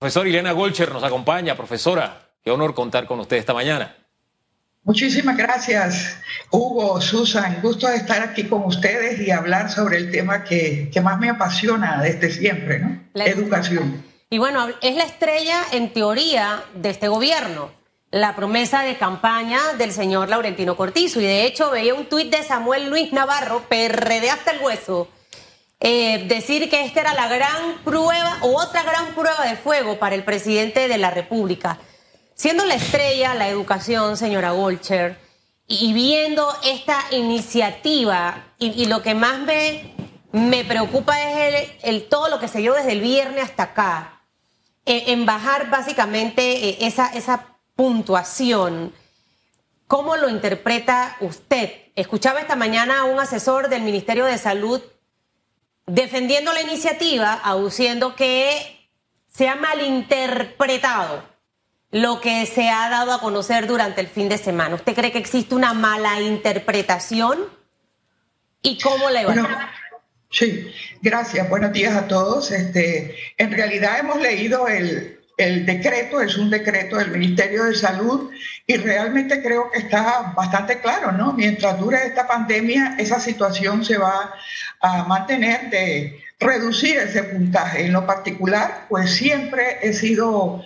Profesor Elena Golcher nos acompaña. Profesora, qué honor contar con usted esta mañana. Muchísimas gracias, Hugo, Susan. Gusto de estar aquí con ustedes y hablar sobre el tema que, más me apasiona desde siempre, ¿no? La educación. Y bueno, es la estrella en teoría de este gobierno, la promesa de campaña del señor Laurentino Cortizo. Y de hecho veía un tuit de Samuel Luis Navarro, PRD hasta el hueso, eh, decir que esta era la gran prueba o otra gran prueba de fuego para el presidente de la República. Siendo la estrella la educación, señora Golcher, y viendo esta iniciativa, y, lo que más me, preocupa es el, todo lo que se dio desde el viernes hasta acá, eh, en bajar básicamente eh, esa, esa puntuación. ¿Cómo lo interpreta usted? Escuchaba esta mañana a un asesor del Ministerio de Salud defendiendo la iniciativa, aduciendo que se ha malinterpretado lo que se ha dado a conocer durante el fin de semana. ¿Usted cree que existe una mala interpretación? ¿Y cómo la evalúa? Bueno, sí, gracias. Buenos días a todos. Este, en realidad hemos leído el, el decreto, es un decreto del Ministerio de Salud y realmente creo que está bastante claro, ¿no? Mientras dure esta pandemia, esa situación se va a mantener de reducir ese puntaje. En lo particular, pues siempre he sido,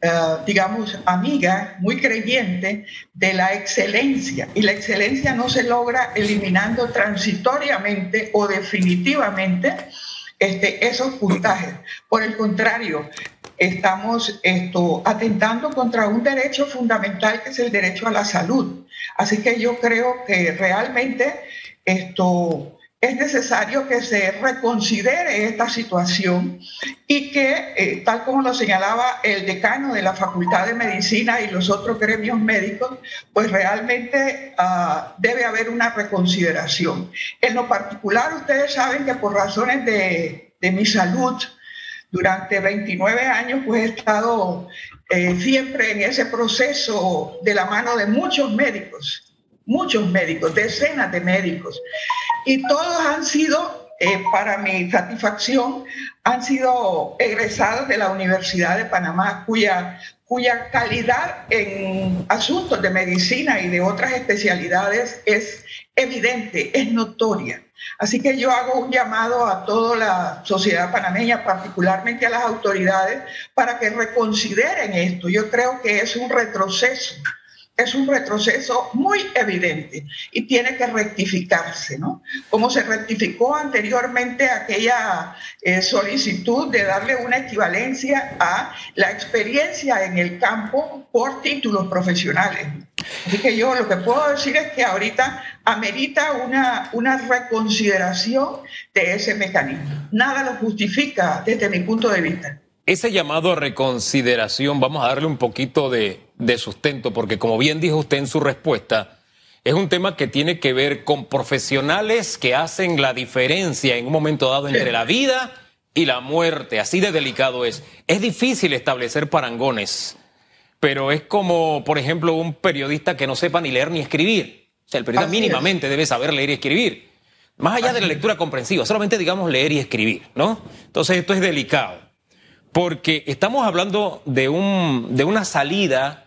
eh, digamos, amiga, muy creyente de la excelencia. Y la excelencia no se logra eliminando transitoriamente o definitivamente este, esos puntajes. Por el contrario, estamos esto, atentando contra un derecho fundamental que es el derecho a la salud. Así que yo creo que realmente esto es necesario que se reconsidere esta situación y que, eh, tal como lo señalaba el decano de la Facultad de Medicina y los otros gremios médicos, pues realmente uh, debe haber una reconsideración. En lo particular, ustedes saben que por razones de, de mi salud, durante 29 años pues he estado eh, siempre en ese proceso de la mano de muchos médicos, muchos médicos, decenas de médicos. Y todos han sido, eh, para mi satisfacción, han sido egresados de la Universidad de Panamá, cuya, cuya calidad en asuntos de medicina y de otras especialidades es evidente, es notoria. Así que yo hago un llamado a toda la sociedad panameña, particularmente a las autoridades, para que reconsideren esto. Yo creo que es un retroceso, es un retroceso muy evidente y tiene que rectificarse, ¿no? Como se rectificó anteriormente aquella eh, solicitud de darle una equivalencia a la experiencia en el campo por títulos profesionales. Así que yo lo que puedo decir es que ahorita amerita una, una reconsideración de ese mecanismo. Nada lo justifica desde mi punto de vista. Ese llamado a reconsideración, vamos a darle un poquito de, de sustento, porque como bien dijo usted en su respuesta, es un tema que tiene que ver con profesionales que hacen la diferencia en un momento dado entre la vida y la muerte. Así de delicado es. Es difícil establecer parangones pero es como, por ejemplo, un periodista que no sepa ni leer ni escribir. O sea, el periodista mínimamente debe saber leer y escribir. Más allá de la lectura comprensiva, solamente digamos leer y escribir, ¿no? Entonces esto es delicado, porque estamos hablando de, un, de una salida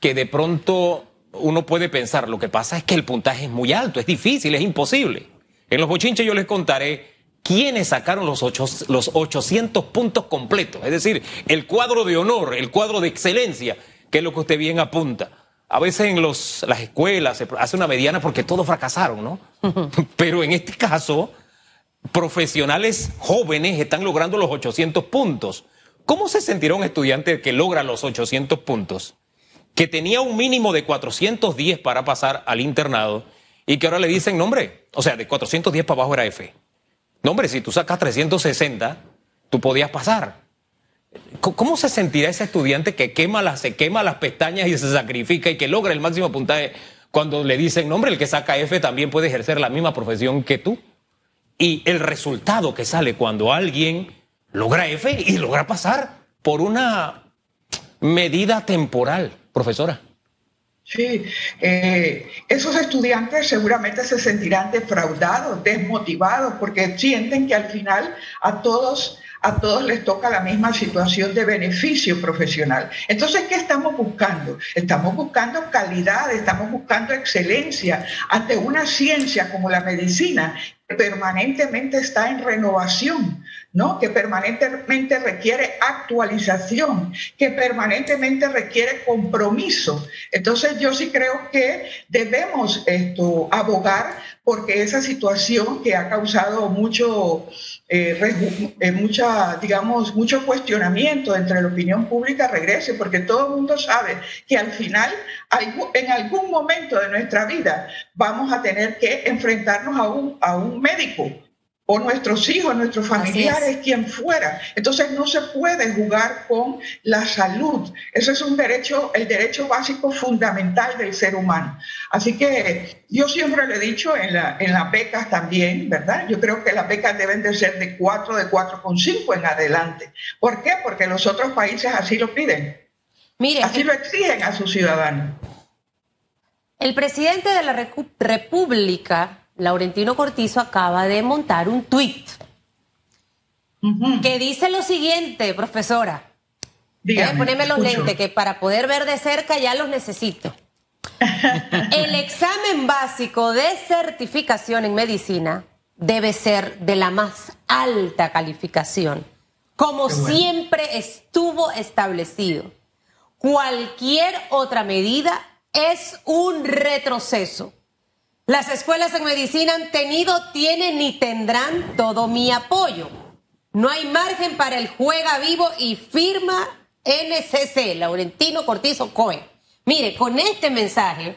que de pronto uno puede pensar, lo que pasa es que el puntaje es muy alto, es difícil, es imposible. En los bochinches yo les contaré quiénes sacaron los, los 800 puntos completos, es decir, el cuadro de honor, el cuadro de excelencia, que es lo que usted bien apunta. A veces en los, las escuelas se hace una mediana porque todos fracasaron, ¿no? Pero en este caso, profesionales jóvenes están logrando los 800 puntos. ¿Cómo se sentirá un estudiante que logra los 800 puntos? Que tenía un mínimo de 410 para pasar al internado y que ahora le dicen, no hombre, o sea, de 410 para abajo era F. No, hombre, si tú sacas 360, tú podías pasar. ¿Cómo se sentirá ese estudiante que quema las, se quema las pestañas y se sacrifica y que logra el máximo puntaje cuando le dicen, no, hombre, el que saca F también puede ejercer la misma profesión que tú? Y el resultado que sale cuando alguien logra F y logra pasar por una medida temporal, profesora. Sí, eh, esos estudiantes seguramente se sentirán defraudados, desmotivados, porque sienten que al final a todos a todos les toca la misma situación de beneficio profesional. Entonces, ¿qué estamos buscando? Estamos buscando calidad, estamos buscando excelencia ante una ciencia como la medicina permanentemente está en renovación, ¿no? Que permanentemente requiere actualización, que permanentemente requiere compromiso. Entonces, yo sí creo que debemos esto abogar porque esa situación que ha causado mucho eh, eh, mucha, digamos, mucho cuestionamiento entre la opinión pública regrese, porque todo el mundo sabe que al final, en algún momento de nuestra vida, vamos a tener que enfrentarnos a un, a un médico o nuestros hijos, nuestros familiares, quien fuera. Entonces no se puede jugar con la salud. Ese es un derecho, el derecho básico fundamental del ser humano. Así que yo siempre le he dicho en, la, en las becas también, ¿verdad? Yo creo que las becas deben de ser de 4, de 4,5 en adelante. ¿Por qué? Porque los otros países así lo piden. Mire, así lo exigen a sus ciudadanos. El presidente de la República Laurentino Cortizo acaba de montar un tuit que dice lo siguiente, profesora. Dígame, ponerme los lentes, que para poder ver de cerca ya los necesito. El examen básico de certificación en medicina debe ser de la más alta calificación, como siempre estuvo establecido. Cualquier otra medida es un retroceso las escuelas en medicina han tenido, tienen y tendrán todo mi apoyo. No hay margen para el juega vivo y firma NCC, Laurentino Cortizo Cohen. Mire, con este mensaje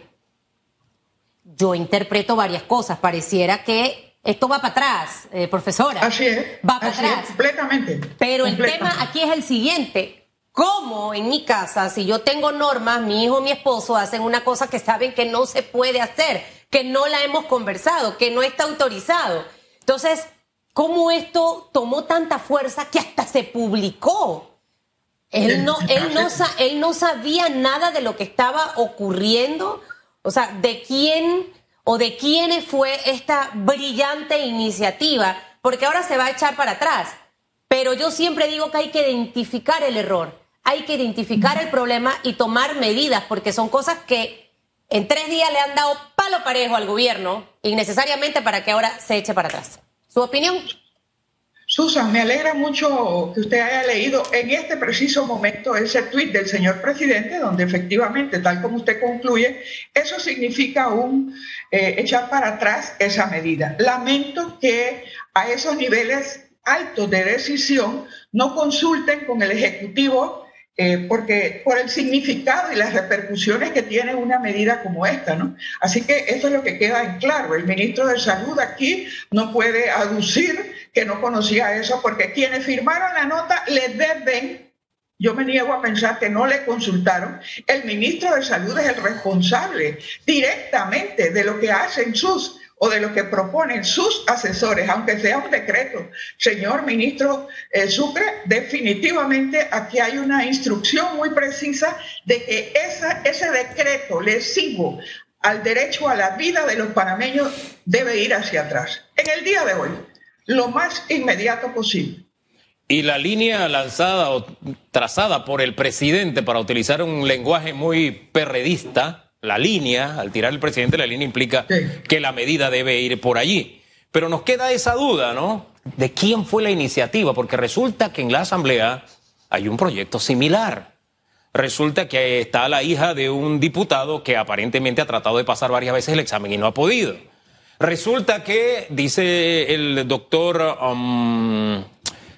yo interpreto varias cosas. Pareciera que esto va para atrás, eh, profesora. Así es. Va para atrás. completamente. Pero el tema aquí es el siguiente. ¿Cómo en mi casa, si yo tengo normas, mi hijo, mi esposo hacen una cosa que saben que no se puede hacer? Que no la hemos conversado, que no está autorizado. Entonces, ¿cómo esto tomó tanta fuerza que hasta se publicó? Él no, él no, él no sabía nada de lo que estaba ocurriendo, o sea, de quién o de quiénes fue esta brillante iniciativa, porque ahora se va a echar para atrás. Pero yo siempre digo que hay que identificar el error, hay que identificar el problema y tomar medidas, porque son cosas que en tres días le han dado palo parejo al gobierno, innecesariamente para que ahora se eche para atrás. ¿Su opinión? Susan, me alegra mucho que usted haya leído en este preciso momento ese tuit del señor presidente, donde efectivamente, tal como usted concluye, eso significa un eh, echar para atrás esa medida. Lamento que a esos niveles altos de decisión no consulten con el Ejecutivo eh, porque por el significado y las repercusiones que tiene una medida como esta, ¿no? Así que esto es lo que queda en claro. El ministro de Salud aquí no puede aducir que no conocía eso, porque quienes firmaron la nota le deben yo me niego a pensar que no le consultaron. El ministro de Salud es el responsable directamente de lo que hacen sus o de lo que proponen sus asesores, aunque sea un decreto. Señor ministro eh, Sucre, definitivamente aquí hay una instrucción muy precisa de que esa, ese decreto lesivo al derecho a la vida de los panameños debe ir hacia atrás. En el día de hoy, lo más inmediato posible. Y la línea lanzada o trazada por el presidente para utilizar un lenguaje muy perredista, la línea, al tirar el presidente, la línea implica que la medida debe ir por allí. Pero nos queda esa duda, ¿no? De quién fue la iniciativa, porque resulta que en la Asamblea hay un proyecto similar. Resulta que está la hija de un diputado que aparentemente ha tratado de pasar varias veces el examen y no ha podido. Resulta que, dice el doctor um,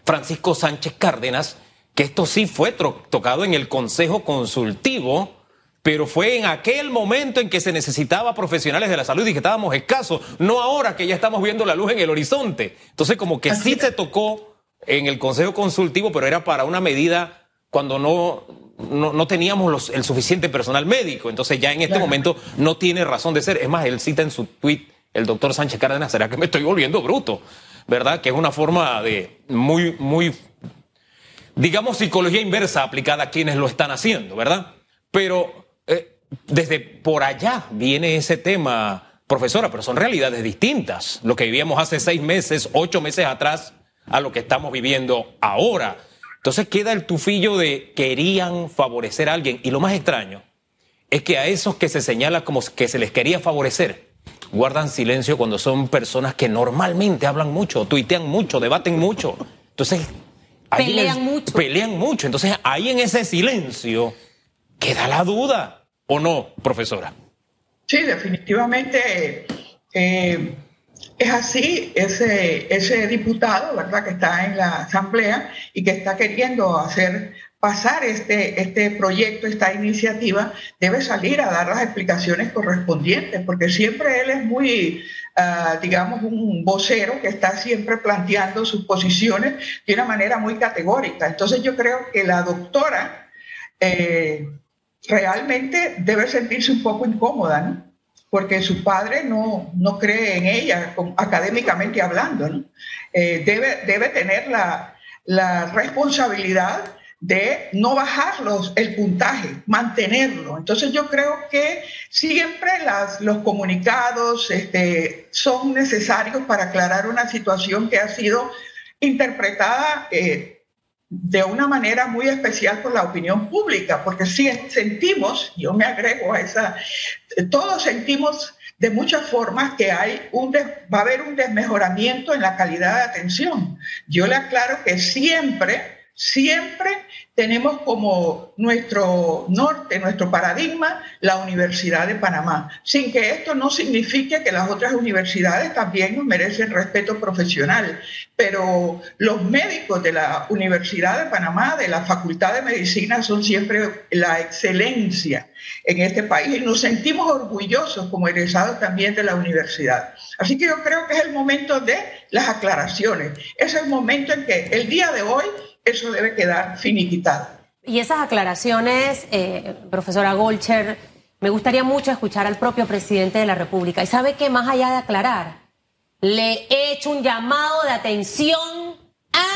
Francisco Sánchez Cárdenas, que esto sí fue tocado en el Consejo Consultivo pero fue en aquel momento en que se necesitaba profesionales de la salud y que estábamos escasos, no ahora que ya estamos viendo la luz en el horizonte. Entonces, como que sí se tocó en el Consejo Consultivo, pero era para una medida cuando no, no, teníamos el suficiente personal médico. Entonces, ya en este momento no tiene razón de ser. Es más, él cita en su tweet, el doctor Sánchez Cárdenas, ¿será que me estoy volviendo bruto? ¿Verdad? Que es una forma de muy, muy, digamos, psicología inversa aplicada a quienes lo están haciendo, ¿verdad? Pero desde por allá viene ese tema, profesora, pero son realidades distintas. Lo que vivíamos hace seis meses, ocho meses atrás, a lo que estamos viviendo ahora. Entonces queda el tufillo de querían favorecer a alguien. Y lo más extraño es que a esos que se señala como que se les quería favorecer, guardan silencio cuando son personas que normalmente hablan mucho, tuitean mucho, debaten mucho. Entonces, pelean mucho. Pelean mucho. Entonces, ahí en ese silencio queda la duda, ¿o no, profesora? Sí, definitivamente eh, es así. Ese, ese diputado, ¿verdad?, que está en la Asamblea y que está queriendo hacer pasar este, este proyecto, esta iniciativa, debe salir a dar las explicaciones correspondientes, porque siempre él es muy, ah, digamos, un vocero que está siempre planteando sus posiciones de una manera muy categórica. Entonces yo creo que la doctora eh, realmente debe sentirse un poco incómoda, ¿no? porque su padre no, no cree en ella académicamente hablando. ¿no? Eh, debe, debe tener la, la responsabilidad de no bajarlos el puntaje, mantenerlo. Entonces yo creo que siempre las, los comunicados este, son necesarios para aclarar una situación que ha sido interpretada eh, de una manera muy especial por la opinión pública, porque si sentimos, yo me agrego a esa, todos sentimos de muchas formas que hay un va a haber un desmejoramiento en la calidad de atención. Yo le aclaro que siempre Siempre tenemos como nuestro norte, nuestro paradigma, la Universidad de Panamá, sin que esto no signifique que las otras universidades también nos merecen respeto profesional. Pero los médicos de la Universidad de Panamá, de la Facultad de Medicina, son siempre la excelencia en este país y nos sentimos orgullosos como egresados también de la universidad. Así que yo creo que es el momento de las aclaraciones. Es el momento en que el día de hoy eso debe quedar finiquitado. Y esas aclaraciones, eh, profesora Golcher, me gustaría mucho escuchar al propio presidente de la República. ¿Y sabe qué? Más allá de aclarar, le he hecho un llamado de atención a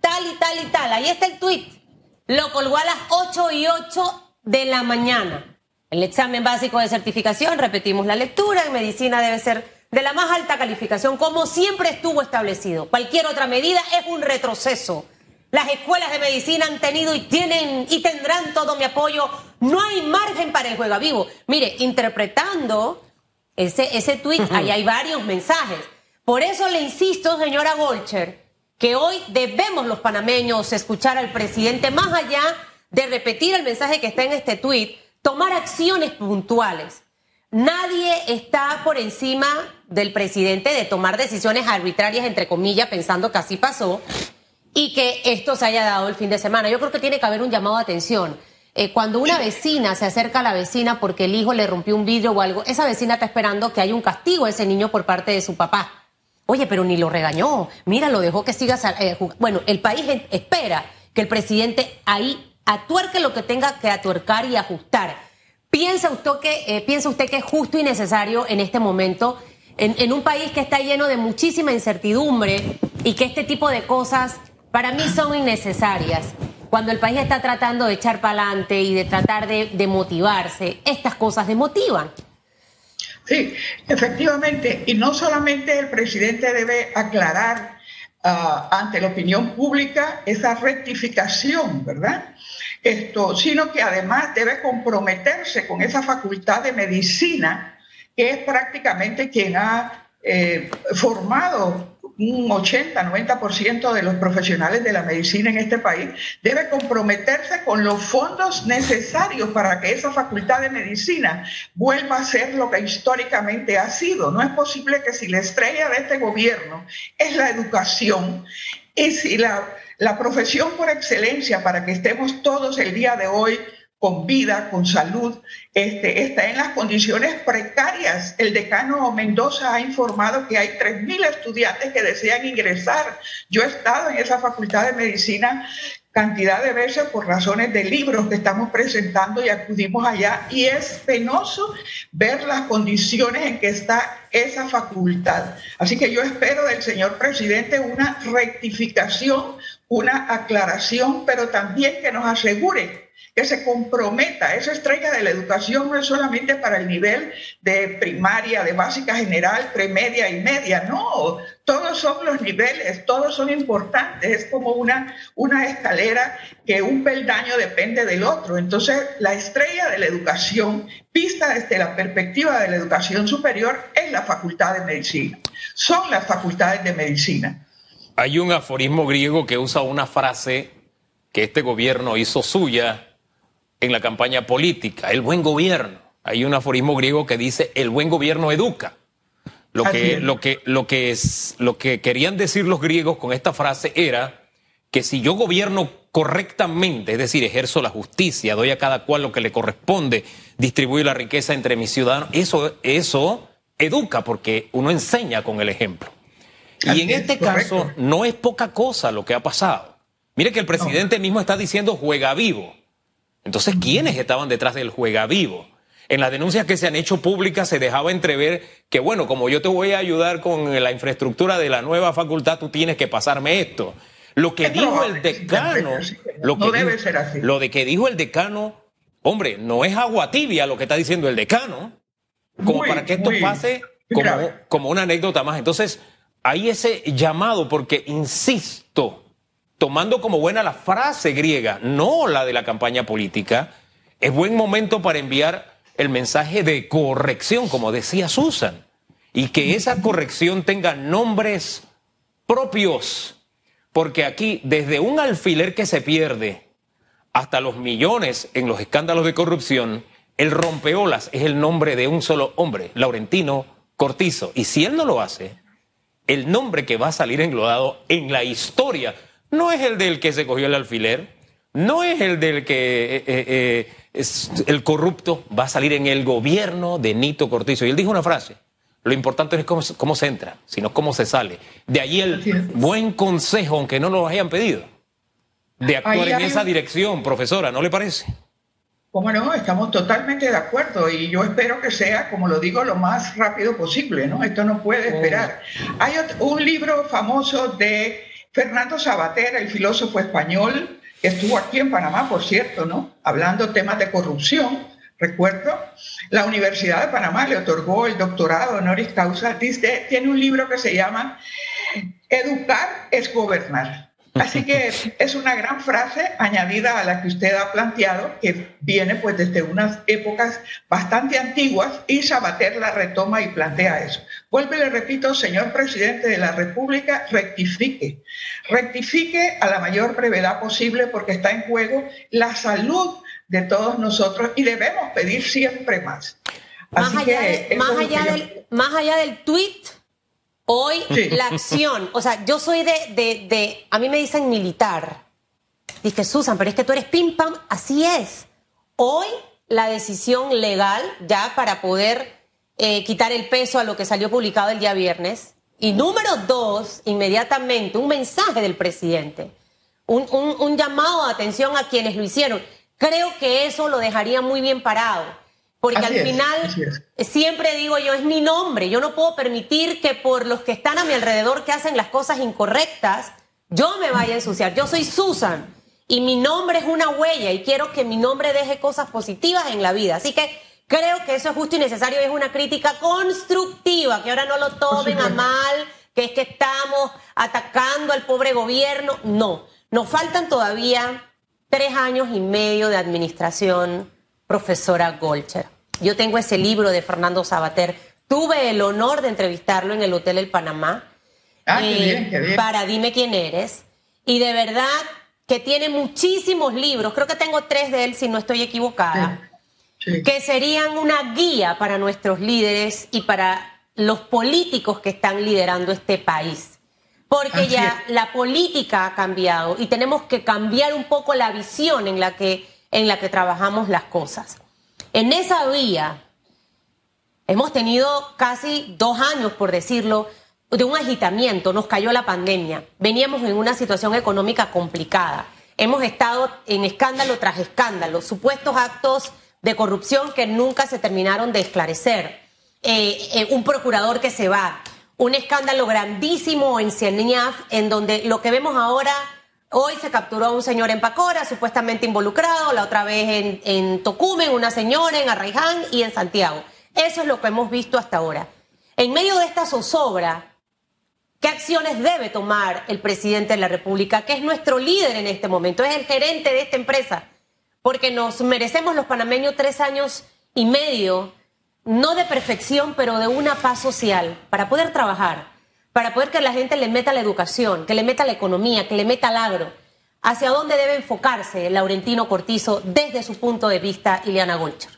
tal y tal y tal. Ahí está el tuit. Lo colgó a las 8 y 8 de la mañana. El examen básico de certificación, repetimos la lectura, en medicina debe ser de la más alta calificación, como siempre estuvo establecido. Cualquier otra medida es un retroceso. Las escuelas de medicina han tenido y tienen y tendrán todo mi apoyo. No hay margen para el juego vivo. Mire, interpretando ese, ese tweet, ahí hay varios mensajes. Por eso le insisto, señora Golcher, que hoy debemos los panameños escuchar al presidente más allá de repetir el mensaje que está en este tweet, tomar acciones puntuales. Nadie está por encima del presidente de tomar decisiones arbitrarias, entre comillas, pensando que así pasó, y que esto se haya dado el fin de semana. Yo creo que tiene que haber un llamado de atención. Eh, cuando una vecina se acerca a la vecina porque el hijo le rompió un vidrio o algo, esa vecina está esperando que haya un castigo a ese niño por parte de su papá. Oye, pero ni lo regañó. Mira, lo dejó que siga eh, Bueno, el país espera que el presidente ahí atuerque lo que tenga que atuercar y ajustar. ¿Piensa usted que, eh, ¿piensa usted que es justo y necesario en este momento, en, en un país que está lleno de muchísima incertidumbre y que este tipo de cosas para mí son innecesarias. Cuando el país está tratando de echar para adelante y de tratar de, motivarse, estas cosas demotivan. Sí, efectivamente. Y no solamente el presidente debe aclarar ah, ante la opinión pública esa rectificación, ¿verdad? Esto, sino que además debe comprometerse con esa facultad de medicina, que es prácticamente quien ha eh, formado un 80-90% de los profesionales de la medicina en este país, debe comprometerse con los fondos necesarios para que esa facultad de medicina vuelva a ser lo que históricamente ha sido. No es posible que si la estrella de este gobierno es la educación y si la, la profesión por excelencia para que estemos todos el día de hoy con vida, con salud, este, está en las condiciones precarias. El decano Mendoza ha informado que hay 3.000 estudiantes que desean ingresar. Yo he estado en esa facultad de medicina cantidad de veces por razones de libros que estamos presentando y acudimos allá y es penoso ver las condiciones en que está esa facultad. Así que yo espero del señor presidente una rectificación una aclaración, pero también que nos asegure que se comprometa. Esa estrella de la educación no es solamente para el nivel de primaria, de básica general, premedia y media, no, todos son los niveles, todos son importantes, es como una, una escalera que un peldaño depende del otro. Entonces, la estrella de la educación, vista desde la perspectiva de la educación superior, es la facultad de medicina, son las facultades de medicina. Hay un aforismo griego que usa una frase que este gobierno hizo suya en la campaña política, el buen gobierno. Hay un aforismo griego que dice el buen gobierno educa. Lo que, lo que, lo que, es, lo que querían decir los griegos con esta frase era que si yo gobierno correctamente, es decir, ejerzo la justicia, doy a cada cual lo que le corresponde, distribuyo la riqueza entre mis ciudadanos, eso, eso educa porque uno enseña con el ejemplo. y en este caso no es poca cosa lo que ha pasado. Mire que el presidente mismo está diciendo juega vivo. Entonces, ¿quiénes estaban detrás del juega vivo? En las denuncias que se han hecho públicas se dejaba entrever que, bueno, como yo te voy a ayudar con la infraestructura de la nueva facultad, tú tienes que pasarar esto. Lo que dijo el decano, lo que debe ser así. Lo de que dijo el decano, hombre, no es agua tibia lo que está diciendo el decano, como para que esto pase como, como una anécdota más. Entonces, hay ese llamado porque, insisto, tomando como buena la frase griega, no la de la campaña política, es buen momento para enviar el mensaje de corrección, como decía Susan, y que esa corrección tenga nombres propios, porque aquí, desde un alfiler que se pierde hasta los millones en los escándalos de corrupción, el rompeolas es el nombre de un solo hombre, Laurentino Cortizo, y si él no lo hace, el nombre que va a salir englodado en la historia no es el del que se cogió el alfiler, no es el del que eh, eh, eh, es el corrupto, va a salir en el gobierno de Nito Cortizo. Y él dijo una frase, lo importante no es cómo, se entra, sino cómo se sale. De allí el buen consejo, aunque no lo hayan pedido, de actuar en esa dirección, profesora, ¿no le parece? Cómo no, estamos totalmente de acuerdo y yo espero que sea, como lo digo, lo más rápido posible, ¿no? Esto no puede oh. esperar. Hay un libro famoso de Fernando Sabater, el filósofo español, que estuvo aquí en Panamá, por cierto, ¿no? Hablando temas de corrupción, recuerdo, la Universidad de Panamá le otorgó el doctorado honoris causa. Tiene un libro que se llama Educar es gobernar. Así que es una gran frase añadida a la que usted ha planteado, que viene pues desde unas épocas bastante antiguas y Sabater la retoma y plantea eso. Vuelve y le repito, señor presidente de la República, rectifique. Rectifique a la mayor brevedad posible porque está en juego la salud de todos nosotros y debemos pedir siempre más. más allá, más, allá del, más allá del tweet Hoy la acción, o sea, yo soy de, de, de, a mí me dicen militar. Dice, Susan, pero es que tú eres pim pam, así es. Hoy la decisión legal ya para poder eh, quitar el peso a lo que salió publicado el día viernes. Y número dos, inmediatamente, un mensaje del presidente, un, un, un llamado de atención a quienes lo hicieron. Creo que eso lo dejaría muy bien parado porque al final, siempre digo yo, es mi nombre. Yo no puedo permitir que por los que están a mi alrededor que hacen las cosas incorrectas, yo me vaya a ensuciar. Yo soy Susan y mi nombre es una huella y quiero que mi nombre deje cosas positivas en la vida. Así que creo que eso es justo y necesario y es una crítica constructiva, que ahora no lo tomen a mal, que es que estamos atacando al pobre gobierno. No, nos faltan todavía tres años y medio de administración, profesora Golcher. Yo tengo ese libro de Fernando Sabater. Tuve el honor de entrevistarlo en el Hotel El Panamá. Ah, qué eh, bien, qué bien. Para Dime quién eres. Y de verdad que tiene muchísimos libros. Creo que tengo tres de él, si no estoy equivocada. Que serían una guía para nuestros líderes y para los políticos que están liderando este país. Porque ya la política ha cambiado y tenemos que cambiar un poco la visión en la que, en la que trabajamos las cosas. En esa vía hemos tenido casi dos años, por decirlo, de un agitamiento, nos cayó la pandemia, veníamos en una situación económica complicada, hemos estado en escándalo tras escándalo, supuestos actos de corrupción que nunca se terminaron de esclarecer, eh, eh, un procurador que se va, un escándalo grandísimo en CENIAF, en donde lo que vemos ahora Hoy se capturó a un señor en Pacora, supuestamente involucrado, la otra vez en, en Tocumen, una señora en Arraiján y en Santiago. Eso es lo que hemos visto hasta ahora. En medio de esta zozobra, ¿qué acciones debe tomar el presidente de la República, que es nuestro líder en este momento, es el gerente de esta empresa? Porque nos merecemos los panameños tres años y medio, no de perfección, pero de una paz social, para poder trabajar, para poder que la gente le meta la educación, que le meta la economía, que le meta el agro. ¿Hacia dónde debe enfocarse Laurentino Cortizo desde su punto de vista, Ileana Golcher?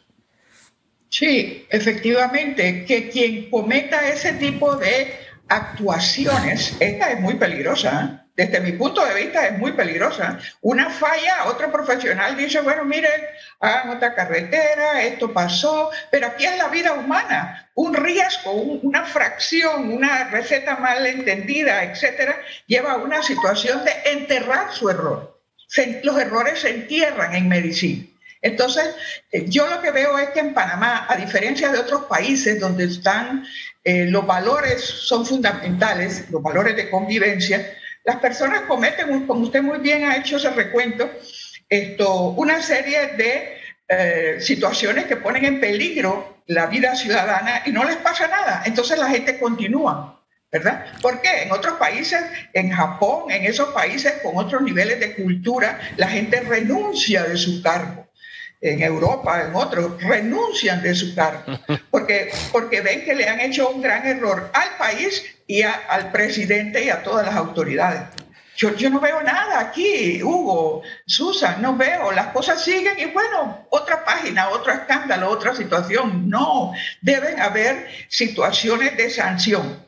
Sí, efectivamente, que quien cometa ese tipo de actuaciones, esta es muy peligrosa. Desde mi punto de vista es muy peligrosa. Una falla, otro profesional dice, bueno, miren, hagan otra carretera, esto pasó, pero aquí es la vida humana. Un riesgo, una fracción, una receta mal entendida, etcétera, lleva a una situación de enterrar su error. los errores se entierran en medicina. Entonces, eh, yo lo que veo es que en Panamá, a diferencia de otros países donde están eh, los valores son fundamentales, los valores de convivencia, las personas cometen, como usted muy bien ha hecho ese recuento, esto, una serie de eh, situaciones que ponen en peligro la vida ciudadana y no les pasa nada. Entonces la gente continúa, ¿verdad? ¿Por qué? En otros países, en Japón, en esos países con otros niveles de cultura, la gente renuncia de su cargo. En Europa, en otros, renuncian de su cargo porque, porque ven que le han hecho un gran error al país y al presidente y a todas las autoridades. Yo, yo, no veo nada aquí, Hugo, Susan, no veo, las cosas siguen y bueno, otra página, otro escándalo, otra situación. No, deben haber situaciones de sanción.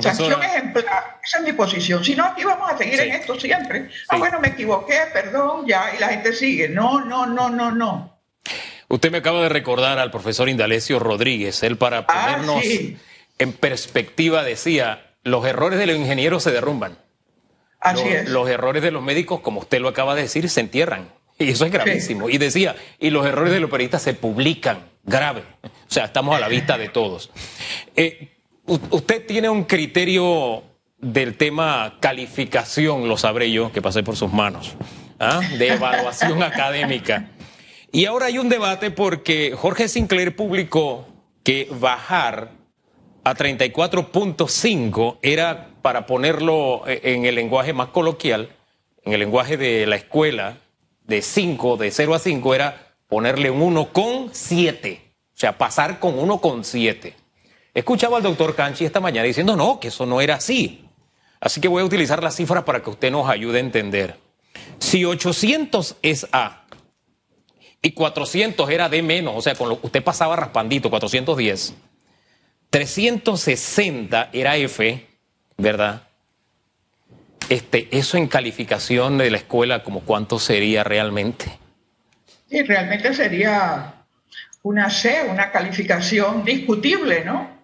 Sanción ejemplar, esa es mi posición. Si no, aquí vamos a seguir en esto siempre. Ah, bueno, me equivoqué, perdón, ya, y la gente sigue. No, no, no, no, no. Usted me acaba de recordar al profesor Indalecio Rodríguez, él para ah, ponernos en perspectiva decía, los errores de los ingenieros se derrumban. Así los, es. Los errores de los médicos, como usted lo acaba de decir, se entierran. Y eso es gravísimo. Y decía, y los errores de los periodistas se publican. Grave. O sea, estamos a la vista de todos. Eh, usted tiene un criterio del tema calificación, lo sabré yo, que pasé por sus manos, ¿ah? de evaluación académica. Y ahora hay un debate porque Jorge Sinclair publicó que bajar a 34.5 era, para ponerlo eh, en el lenguaje más coloquial, en el lenguaje de la escuela, de 5, de 0 a 5, era ponerle un 1,7. O sea, pasar con 1,7. Escuchaba al doctor Canchi esta mañana diciendo, no, que eso no era así. Así que voy a utilizar las cifras para que usted nos ayude a entender. Si 800 es A y 400 era D menos, o sea, con lo, usted pasaba raspandito, 410 360 era F, ¿verdad? Este, eso en calificación de la escuela, como cuánto sería realmente? Sí, realmente sería una C, una calificación discutible, ¿no?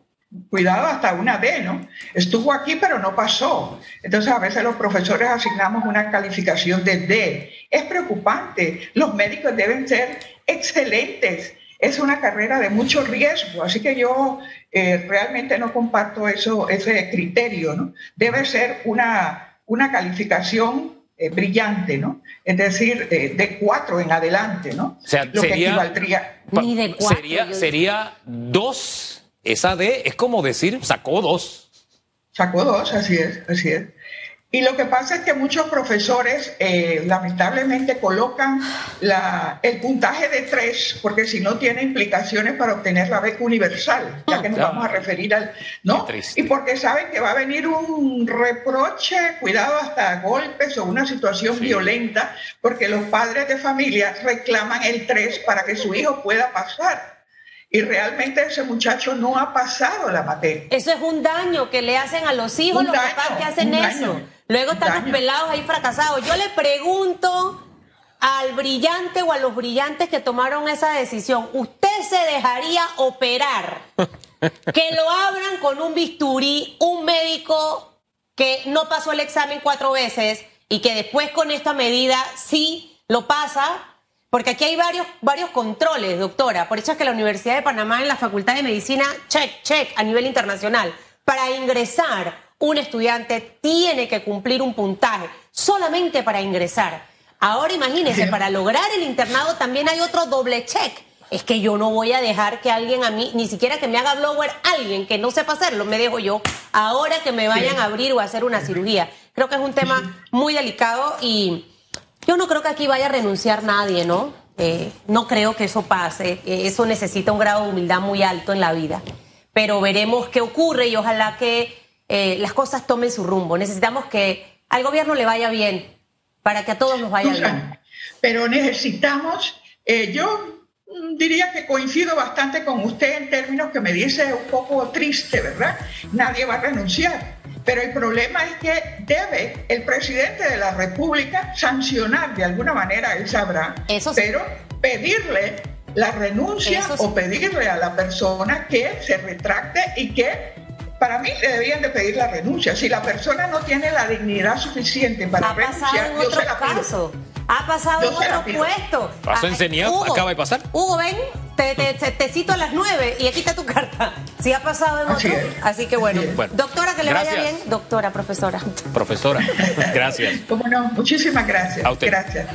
Cuidado hasta una D, ¿no? Estuvo aquí pero no pasó. Entonces a veces los profesores asignamos una calificación de D. Es preocupante. Los médicos deben ser excelentes es una carrera de mucho riesgo, así que yo eh, realmente no comparto eso, ese criterio, ¿no? Debe ser una, una calificación eh, brillante, ¿no? Es decir, eh, de cuatro en adelante, ¿no? O sea, Lo sería, que equivaldría... Ni de cuatro, sería, sería dos, esa D es como decir, sacó dos. Sacó dos, así es, así es. Y lo que pasa es que muchos profesores eh, lamentablemente colocan el puntaje de tres, porque si no tiene implicaciones para obtener la beca universal, ya que nos vamos a referir al... ¿no? Y porque saben que va a venir un reproche, cuidado hasta golpes o una situación violenta, porque los padres de familia reclaman el tres para que su hijo pueda pasar y realmente ese muchacho no ha pasado la materia. Eso es un daño que le hacen a los hijos, los papás que hacen eso. Luego están los pelados ahí fracasados. Yo le pregunto al brillante o a los brillantes que tomaron esa decisión, ¿usted se dejaría operar? que lo abran con un bisturí, un médico que no pasó el examen cuatro veces y que después con esta medida sí lo pasa, porque aquí hay varios, varios controles, doctora. Por eso es que la Universidad de Panamá en la Facultad de Medicina, check, check, a nivel internacional, para ingresar un estudiante tiene que cumplir un puntaje solamente para ingresar. Ahora imagínense, para lograr el internado también hay otro doble check. Es que yo no voy a dejar que alguien a mí, ni siquiera que me haga blower alguien que no sepa hacerlo, me dejo yo, ahora que me vayan a abrir o a hacer una cirugía. Creo que es un tema muy delicado y yo no creo que aquí vaya a renunciar nadie, ¿no? Eh, no creo que eso pase. Eh, eso necesita un grado de humildad muy alto en la vida. Pero veremos qué ocurre y ojalá que eh, las cosas tomen su rumbo. Necesitamos que al gobierno le vaya bien para que a todos nos vaya bien. Pero necesitamos, yo diría que coincido bastante con usted en términos que me dice un poco triste, ¿verdad? Nadie va a renunciar. Pero el problema es que debe el presidente de la República sancionar de alguna manera, él sabrá, pero pedirle la renuncia o pedirle a la persona que se retracte y que para mí le debían de pedir la renuncia. Si la persona no tiene la dignidad suficiente para renunciar, yo se la pido. Ha pasado en otro puesto. Pasó en CENIAF, acaba de pasar. Hugo, ven, te, te, cito a las nueve y aquí está tu carta. Sí ha pasado en otro. Así que bueno. Doctora, que le vaya bien. Doctora, profesora. Profesora, gracias. Cómo no, muchísimas gracias. A usted. Gracias.